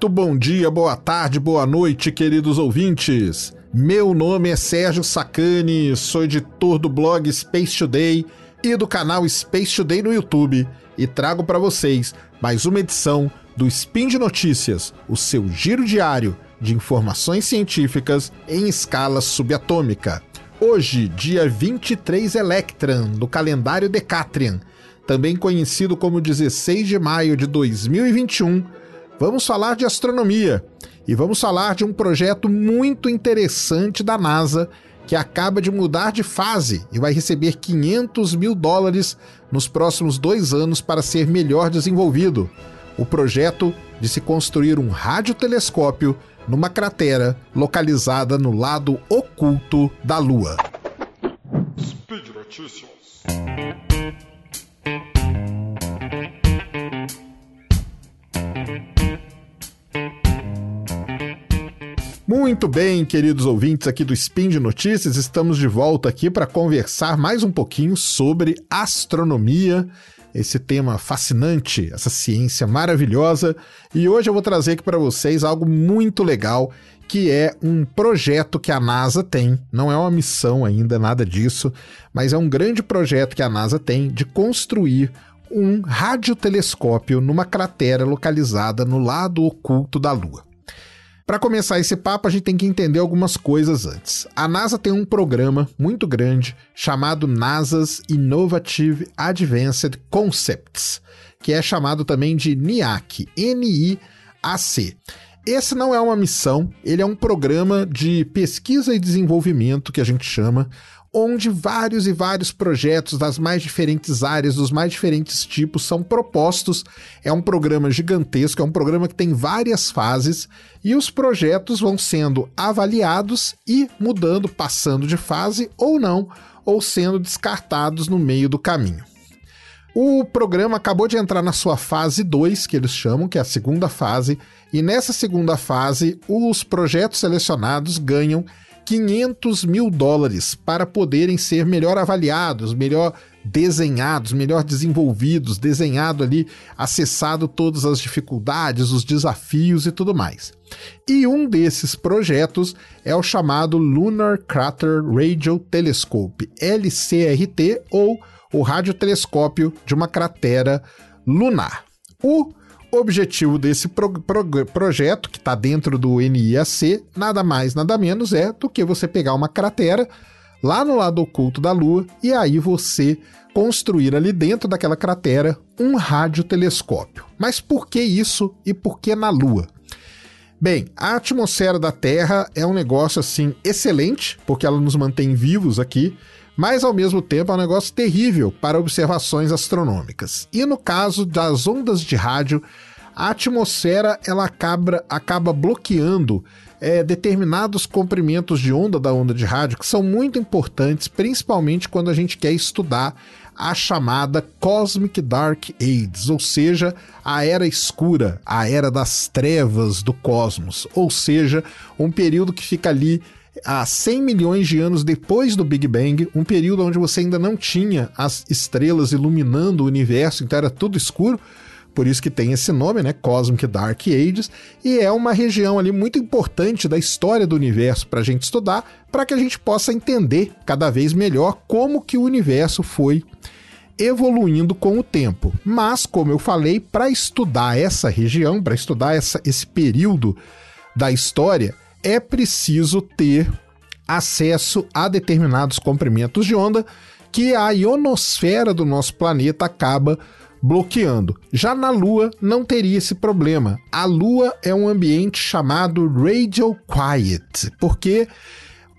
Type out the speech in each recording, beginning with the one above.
Muito bom dia, boa tarde, boa noite, queridos ouvintes. Meu nome é Sérgio Sacani, sou editor do blog Space Today e do canal Space Today no YouTube e trago para vocês mais uma edição do Spin de Notícias, o seu giro diário de informações científicas em escala subatômica. Hoje, dia 23 Electran, do calendário Decatrian, também conhecido como 16 de maio de 2021, vamos falar de astronomia e vamos falar de um projeto muito interessante da NASA que acaba de mudar de fase e vai receber 500 mil dólares nos próximos dois anos para ser melhor desenvolvido. O projeto de se construir um radiotelescópio numa cratera localizada no lado oculto da Lua. Speed Notícias. Muito bem, queridos ouvintes aqui do Spin de Notícias, estamos de volta aqui para conversar mais um pouquinho sobre astronomia esse tema fascinante, essa ciência maravilhosa. E hoje eu vou trazer aqui para vocês algo muito legal, que é um projeto que a NASA tem. Não é uma missão ainda, nada disso, mas é um grande projeto que a NASA tem de construir um radiotelescópio numa cratera localizada no lado oculto da Lua. Para começar esse papo, a gente tem que entender algumas coisas antes. A NASA tem um programa muito grande chamado NASA's Innovative Advanced Concepts, que é chamado também de NIAC, N-I-A-C. Esse não é uma missão, ele é um programa de pesquisa e desenvolvimento que a gente chama, onde vários e vários projetos das mais diferentes áreas, dos mais diferentes tipos, são propostos. É um programa gigantesco, é um programa que tem várias fases e os projetos vão sendo avaliados e mudando, passando de fase ou não, ou sendo descartados no meio do caminho. O programa acabou de entrar na sua fase 2, que eles chamam, que é a segunda fase, e nessa segunda fase, os projetos selecionados ganham 500 mil dólares para poderem ser melhor avaliados, melhor desenhados, melhor desenvolvidos, desenhado ali, acessado todas as dificuldades, os desafios e tudo mais. E um desses projetos é o chamado Lunar Crater Radio Telescope, LCRT, ou o radiotelescópio de uma cratera lunar. O objetivo desse pro, pro, projeto, que está dentro do NIAC, nada mais, nada menos é do que você pegar uma cratera lá no lado oculto da Lua e aí você construir ali dentro daquela cratera um radiotelescópio. Mas por que isso e por que na Lua? Bem, a atmosfera da Terra é um negócio assim excelente, porque ela nos mantém vivos aqui, mas ao mesmo tempo é um negócio terrível para observações astronômicas. E no caso das ondas de rádio, a atmosfera ela acaba, acaba bloqueando é, determinados comprimentos de onda da onda de rádio que são muito importantes, principalmente quando a gente quer estudar a chamada Cosmic Dark Ages, ou seja, a era escura, a era das trevas do cosmos, ou seja, um período que fica ali há 100 milhões de anos depois do Big Bang, um período onde você ainda não tinha as estrelas iluminando o universo, então era tudo escuro. Por isso que tem esse nome, né, Cosmic Dark Ages, e é uma região ali muito importante da história do universo para a gente estudar, para que a gente possa entender cada vez melhor como que o universo foi evoluindo com o tempo. Mas, como eu falei, para estudar essa região, para estudar essa, esse período da história, é preciso ter acesso a determinados comprimentos de onda que a ionosfera do nosso planeta acaba bloqueando. Já na Lua não teria esse problema. A Lua é um ambiente chamado radio quiet, porque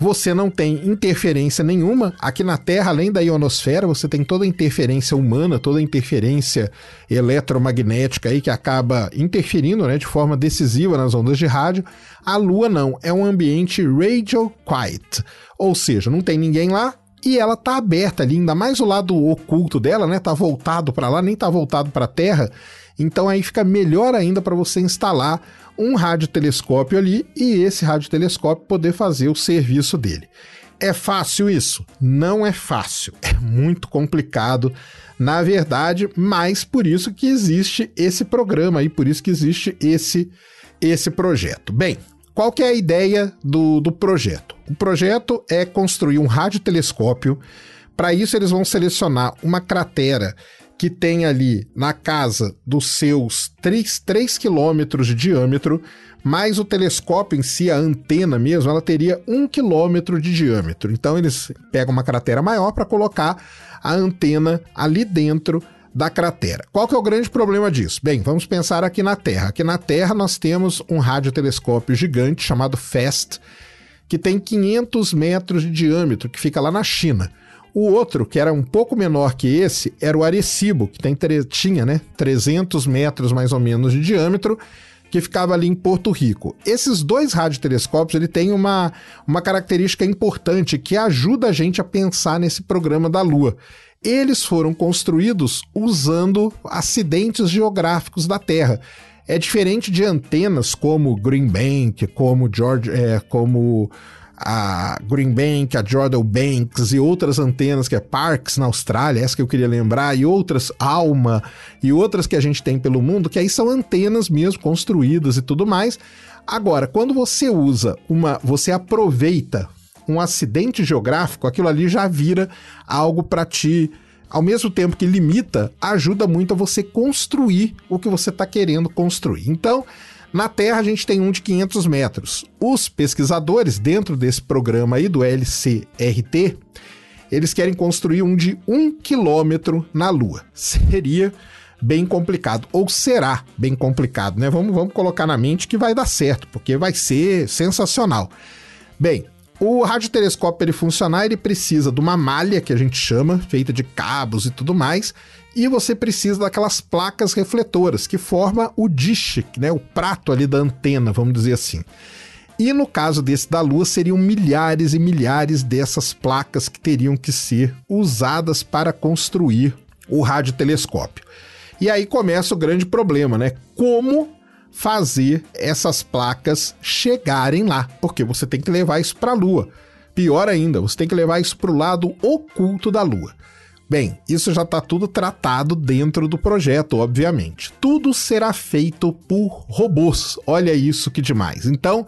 você não tem interferência nenhuma. Aqui na Terra, além da ionosfera, você tem toda a interferência humana, toda a interferência eletromagnética aí que acaba interferindo né, de forma decisiva nas ondas de rádio. A Lua não, é um ambiente radio quiet, ou seja, não tem ninguém lá, e ela tá aberta ali, ainda mais o lado oculto dela, né? Tá voltado para lá, nem tá voltado para a Terra. Então aí fica melhor ainda para você instalar um radiotelescópio ali e esse radiotelescópio poder fazer o serviço dele. É fácil isso? Não é fácil, é muito complicado, na verdade, mas por isso que existe esse programa e por isso que existe esse esse projeto? Bem, qual que é a ideia do, do projeto? O projeto é construir um radiotelescópio. Para isso, eles vão selecionar uma cratera que tem ali na casa dos seus 3, 3 quilômetros de diâmetro, mas o telescópio em si, a antena mesmo, ela teria 1 quilômetro de diâmetro. Então eles pegam uma cratera maior para colocar a antena ali dentro da cratera. Qual que é o grande problema disso? Bem, vamos pensar aqui na Terra. Aqui na Terra nós temos um radiotelescópio gigante chamado FAST, que tem 500 metros de diâmetro, que fica lá na China. O outro, que era um pouco menor que esse, era o Arecibo, que tem, tinha né, 300 metros mais ou menos de diâmetro, que ficava ali em Porto Rico. Esses dois radiotelescópios ele tem uma, uma característica importante que ajuda a gente a pensar nesse programa da Lua. Eles foram construídos usando acidentes geográficos da Terra. É diferente de antenas como Green Bank, como George, é, como a Green Bank, a Jordan Banks e outras antenas que é Parks na Austrália, essa que eu queria lembrar, e outras Alma e outras que a gente tem pelo mundo, que aí são antenas mesmo construídas e tudo mais. Agora, quando você usa uma, você aproveita um acidente geográfico, aquilo ali já vira algo para ti ao mesmo tempo que limita, ajuda muito a você construir o que você está querendo construir. Então, na Terra, a gente tem um de 500 metros. Os pesquisadores, dentro desse programa aí do LCRT, eles querem construir um de 1 quilômetro na Lua. Seria bem complicado, ou será bem complicado, né? Vamos, vamos colocar na mente que vai dar certo, porque vai ser sensacional. Bem, o radiotelescópio ele funcionar, ele precisa de uma malha que a gente chama, feita de cabos e tudo mais, e você precisa daquelas placas refletoras que forma o dish, né, o prato ali da antena, vamos dizer assim. E no caso desse da Lua, seriam milhares e milhares dessas placas que teriam que ser usadas para construir o radiotelescópio. E aí começa o grande problema, né? Como fazer essas placas chegarem lá, porque você tem que levar isso para a Lua. Pior ainda, você tem que levar isso para o lado oculto da Lua. Bem, isso já está tudo tratado dentro do projeto, obviamente. Tudo será feito por robôs. Olha isso que demais. Então,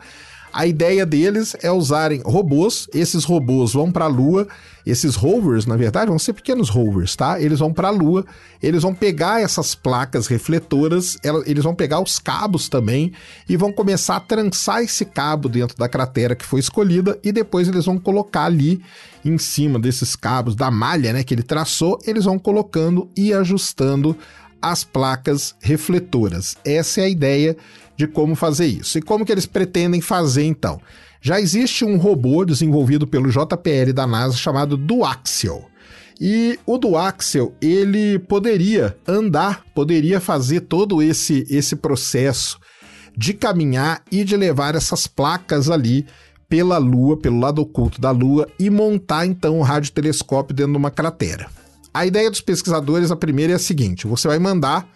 a ideia deles é usarem robôs, esses robôs vão para a Lua, esses rovers, na verdade, vão ser pequenos rovers, tá? Eles vão para a Lua, eles vão pegar essas placas refletoras, eles vão pegar os cabos também e vão começar a trançar esse cabo dentro da cratera que foi escolhida. E depois eles vão colocar ali em cima desses cabos da malha, né, que ele traçou, eles vão colocando e ajustando as placas refletoras. Essa é a ideia de como fazer isso. E como que eles pretendem fazer então? Já existe um robô desenvolvido pelo JPL da NASA chamado Duaxial. E o Duaxial, ele poderia andar, poderia fazer todo esse esse processo de caminhar e de levar essas placas ali pela Lua, pelo lado oculto da Lua e montar então um radiotelescópio dentro de uma cratera. A ideia dos pesquisadores, a primeira é a seguinte: você vai mandar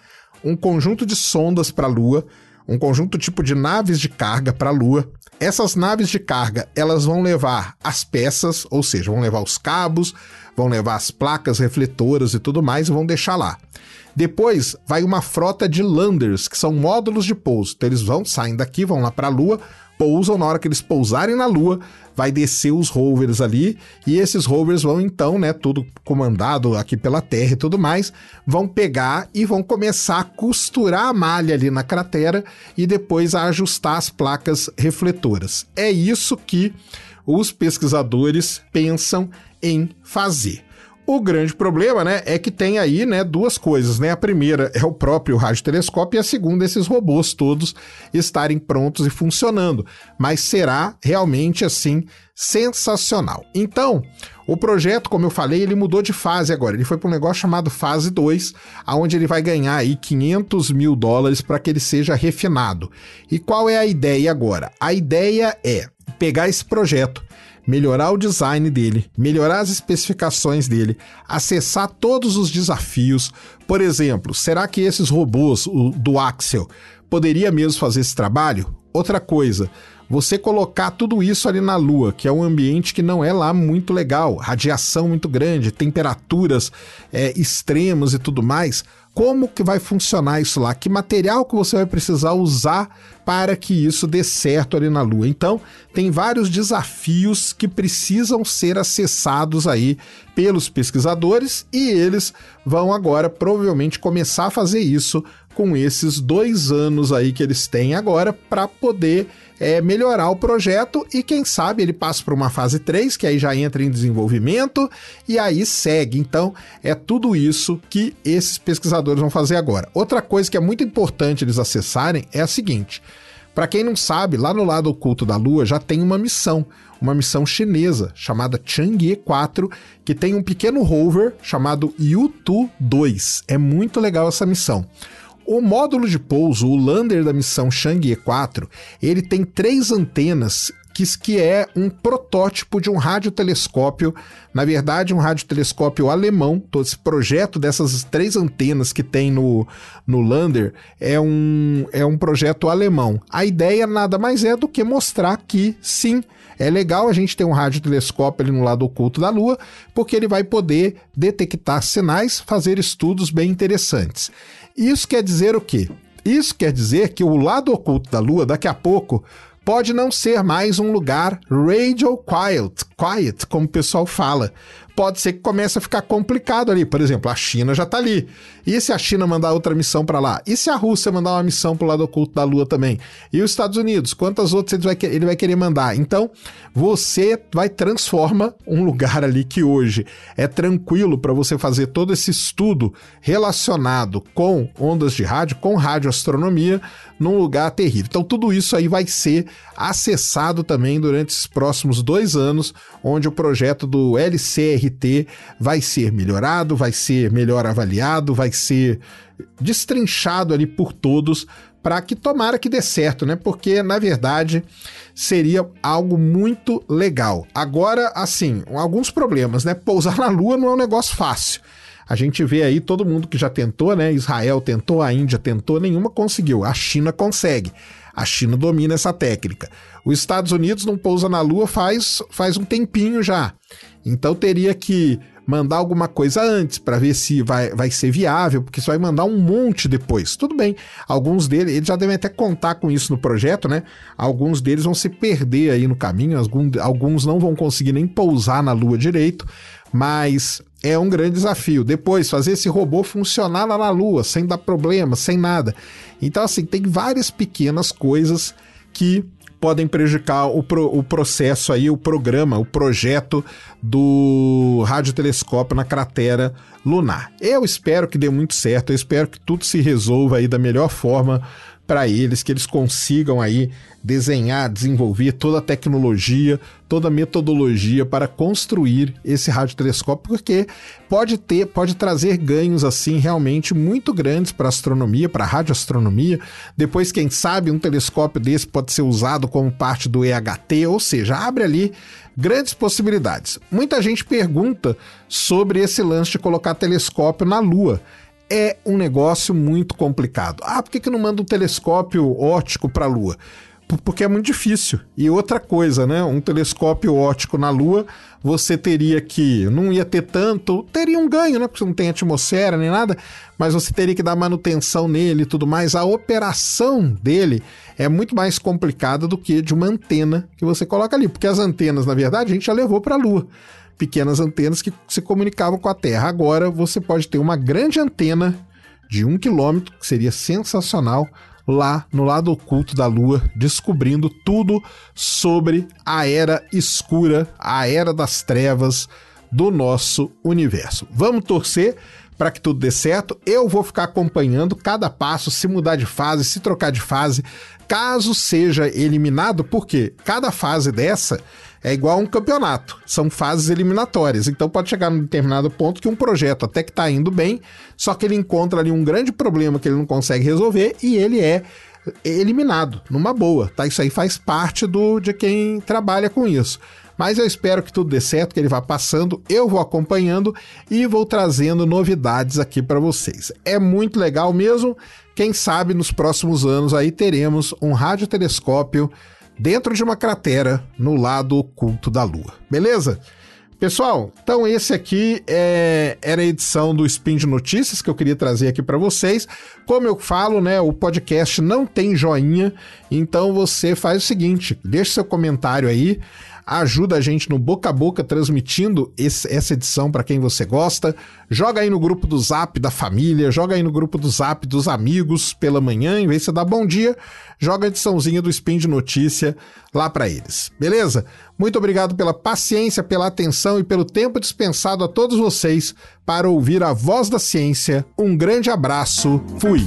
um conjunto de sondas para a Lua, um conjunto tipo de naves de carga para a Lua. Essas naves de carga, elas vão levar as peças, ou seja, vão levar os cabos, vão levar as placas refletoras e tudo mais e vão deixar lá. Depois vai uma frota de landers, que são módulos de pouso. Então eles vão, saem daqui, vão lá para a Lua, pousam, na hora que eles pousarem na Lua, vai descer os rovers ali, e esses rovers vão então, né, tudo comandado aqui pela Terra e tudo mais, vão pegar e vão começar a costurar a malha ali na cratera e depois a ajustar as placas refletoras. É isso que os pesquisadores pensam em fazer. O grande problema, né, é que tem aí, né, duas coisas, né? A primeira é o próprio radiotelescópio e a segunda esses robôs todos estarem prontos e funcionando. Mas será realmente assim sensacional. Então, o projeto, como eu falei, ele mudou de fase agora. Ele foi para um negócio chamado fase 2, aonde ele vai ganhar aí 500 mil dólares para que ele seja refinado. E qual é a ideia agora? A ideia é pegar esse projeto melhorar o design dele, melhorar as especificações dele, acessar todos os desafios. Por exemplo, será que esses robôs o, do Axel poderia mesmo fazer esse trabalho? Outra coisa, você colocar tudo isso ali na Lua, que é um ambiente que não é lá muito legal, radiação muito grande, temperaturas é, extremas e tudo mais, como que vai funcionar isso lá, que material que você vai precisar usar para que isso dê certo ali na Lua. Então, tem vários desafios que precisam ser acessados aí pelos pesquisadores e eles vão agora provavelmente começar a fazer isso com esses dois anos aí que eles têm agora para poder é, melhorar o projeto e quem sabe ele passa para uma fase 3, que aí já entra em desenvolvimento e aí segue. Então, é tudo isso que esses pesquisadores vão fazer agora. Outra coisa que é muito importante eles acessarem é a seguinte: para quem não sabe, lá no lado oculto da Lua já tem uma missão, uma missão chinesa chamada Chang'e 4, que tem um pequeno rover chamado Yutu 2. É muito legal essa missão. O módulo de pouso, o lander da missão Chang'e 4, ele tem três antenas que, é um protótipo de um radiotelescópio, na verdade, um radiotelescópio alemão. Todo esse projeto dessas três antenas que tem no, no lander é um, é um projeto alemão. A ideia nada mais é do que mostrar que sim. É legal a gente ter um radiotelescópio ali no lado oculto da Lua, porque ele vai poder detectar sinais, fazer estudos bem interessantes. Isso quer dizer o quê? Isso quer dizer que o lado oculto da Lua, daqui a pouco, pode não ser mais um lugar radio quiet, quiet, como o pessoal fala, pode ser que comece a ficar complicado ali. Por exemplo, a China já está ali. E se a China mandar outra missão para lá? E se a Rússia mandar uma missão para o lado oculto da Lua também? E os Estados Unidos? Quantas outras ele vai, ele vai querer mandar? Então, você vai transforma um lugar ali que hoje é tranquilo para você fazer todo esse estudo relacionado com ondas de rádio, com radioastronomia, num lugar terrível. Então, tudo isso aí vai ser acessado também durante os próximos dois anos, onde o projeto do LCR RT vai ser melhorado, vai ser melhor avaliado, vai ser destrinchado ali por todos para que tomara que dê certo, né? Porque na verdade seria algo muito legal. Agora, assim, alguns problemas, né? Pousar na Lua não é um negócio fácil. A gente vê aí todo mundo que já tentou, né? Israel tentou, a Índia tentou, nenhuma conseguiu. A China consegue. A China domina essa técnica. Os Estados Unidos não pousa na Lua faz, faz um tempinho já. Então teria que mandar alguma coisa antes para ver se vai, vai ser viável, porque você vai mandar um monte depois. Tudo bem, alguns deles, eles já devem até contar com isso no projeto, né? Alguns deles vão se perder aí no caminho, alguns não vão conseguir nem pousar na Lua direito, mas é um grande desafio. Depois, fazer esse robô funcionar lá na Lua, sem dar problema, sem nada. Então, assim, tem várias pequenas coisas que podem prejudicar o, pro, o processo aí, o programa, o projeto do radiotelescópio na cratera lunar. Eu espero que dê muito certo, eu espero que tudo se resolva aí da melhor forma para eles, que eles consigam aí desenhar, desenvolver toda a tecnologia, toda a metodologia para construir esse radiotelescópio, porque pode ter, pode trazer ganhos assim realmente muito grandes para astronomia, para radioastronomia. Depois, quem sabe, um telescópio desse pode ser usado como parte do EHT, ou seja, abre ali grandes possibilidades. Muita gente pergunta sobre esse lance de colocar telescópio na Lua é um negócio muito complicado. Ah, por que, que não manda um telescópio óptico para a Lua? Porque é muito difícil. E outra coisa, né? Um telescópio óptico na Lua, você teria que. Não ia ter tanto. Teria um ganho, né? Porque não tem atmosfera nem nada. Mas você teria que dar manutenção nele e tudo mais. A operação dele é muito mais complicada do que de uma antena que você coloca ali. Porque as antenas, na verdade, a gente já levou para a Lua pequenas antenas que se comunicavam com a Terra. Agora você pode ter uma grande antena de um quilômetro, que seria sensacional, lá no lado oculto da Lua, descobrindo tudo sobre a era escura, a era das trevas do nosso universo. Vamos torcer para que tudo dê certo. Eu vou ficar acompanhando cada passo, se mudar de fase, se trocar de fase, caso seja eliminado, porque cada fase dessa é igual a um campeonato, são fases eliminatórias. Então pode chegar num determinado ponto que um projeto até que está indo bem, só que ele encontra ali um grande problema que ele não consegue resolver e ele é eliminado numa boa, tá? Isso aí faz parte do de quem trabalha com isso. Mas eu espero que tudo dê certo, que ele vá passando, eu vou acompanhando e vou trazendo novidades aqui para vocês. É muito legal mesmo. Quem sabe nos próximos anos aí teremos um radiotelescópio dentro de uma cratera no lado oculto da Lua. Beleza? Pessoal, então esse aqui é, era a edição do Spin de Notícias que eu queria trazer aqui para vocês. Como eu falo, né, o podcast não tem joinha, então você faz o seguinte, deixa seu comentário aí, ajuda a gente no boca a boca transmitindo esse, essa edição para quem você gosta. Joga aí no grupo do Zap da família, joga aí no grupo do Zap dos amigos pela manhã, em vez de você dar bom dia, joga a ediçãozinha do Spin de Notícia lá para eles. Beleza? Muito obrigado pela paciência, pela atenção e pelo tempo dispensado a todos vocês para ouvir a voz da ciência. Um grande abraço. Fui.